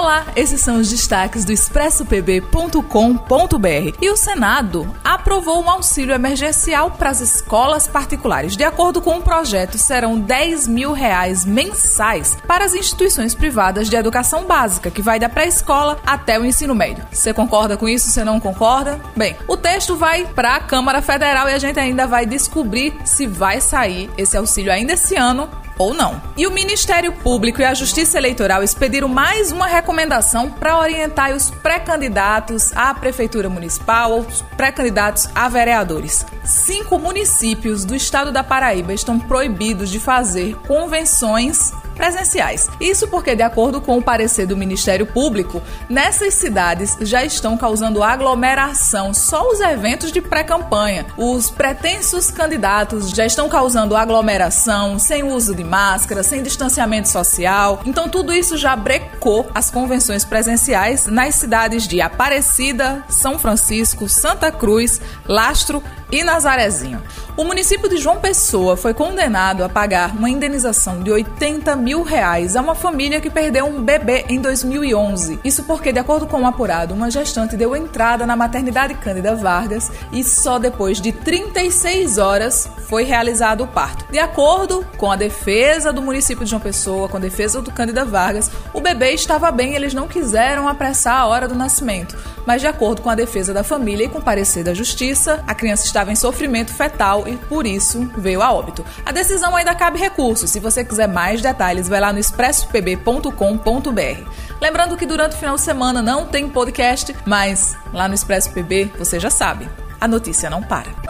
Olá, esses são os destaques do expressopb.com.br. E o Senado aprovou um auxílio emergencial para as escolas particulares. De acordo com o projeto, serão 10 mil reais mensais para as instituições privadas de educação básica, que vai da pré-escola até o ensino médio. Você concorda com isso? Você não concorda? Bem, o texto vai para a Câmara Federal e a gente ainda vai descobrir se vai sair esse auxílio ainda esse ano ou não. E o Ministério Público e a Justiça Eleitoral expediram mais uma recomendação para orientar os pré-candidatos à Prefeitura Municipal ou os pré-candidatos a vereadores. Cinco municípios do estado da Paraíba estão proibidos de fazer convenções presenciais. Isso porque, de acordo com o parecer do Ministério Público, nessas cidades já estão causando aglomeração só os eventos de pré-campanha. Os pretensos candidatos já estão causando aglomeração sem uso de máscara, sem distanciamento social. Então, tudo isso já brecou as convenções presenciais nas cidades de Aparecida, São Francisco, Santa Cruz, Lastro e Nazarezinho. O município de João Pessoa foi condenado a pagar uma indenização de 80 mil reais a uma família que perdeu um bebê em 2011. Isso porque, de acordo com o apurado, uma gestante deu entrada na maternidade Cândida Vargas e só depois de 36 horas foi realizado o parto. De acordo com a defesa do município de João Pessoa, com a defesa do Cândida Vargas, o bebê estava bem e eles não quiseram apressar a hora do nascimento. Mas, de acordo com a defesa da família e com parecer da justiça, a criança estava em sofrimento fetal e por isso veio a óbito. A decisão ainda cabe recurso. Se você quiser mais detalhes, vai lá no expressopb.com.br. Lembrando que durante o final de semana não tem podcast, mas lá no Expresso PB você já sabe, a notícia não para.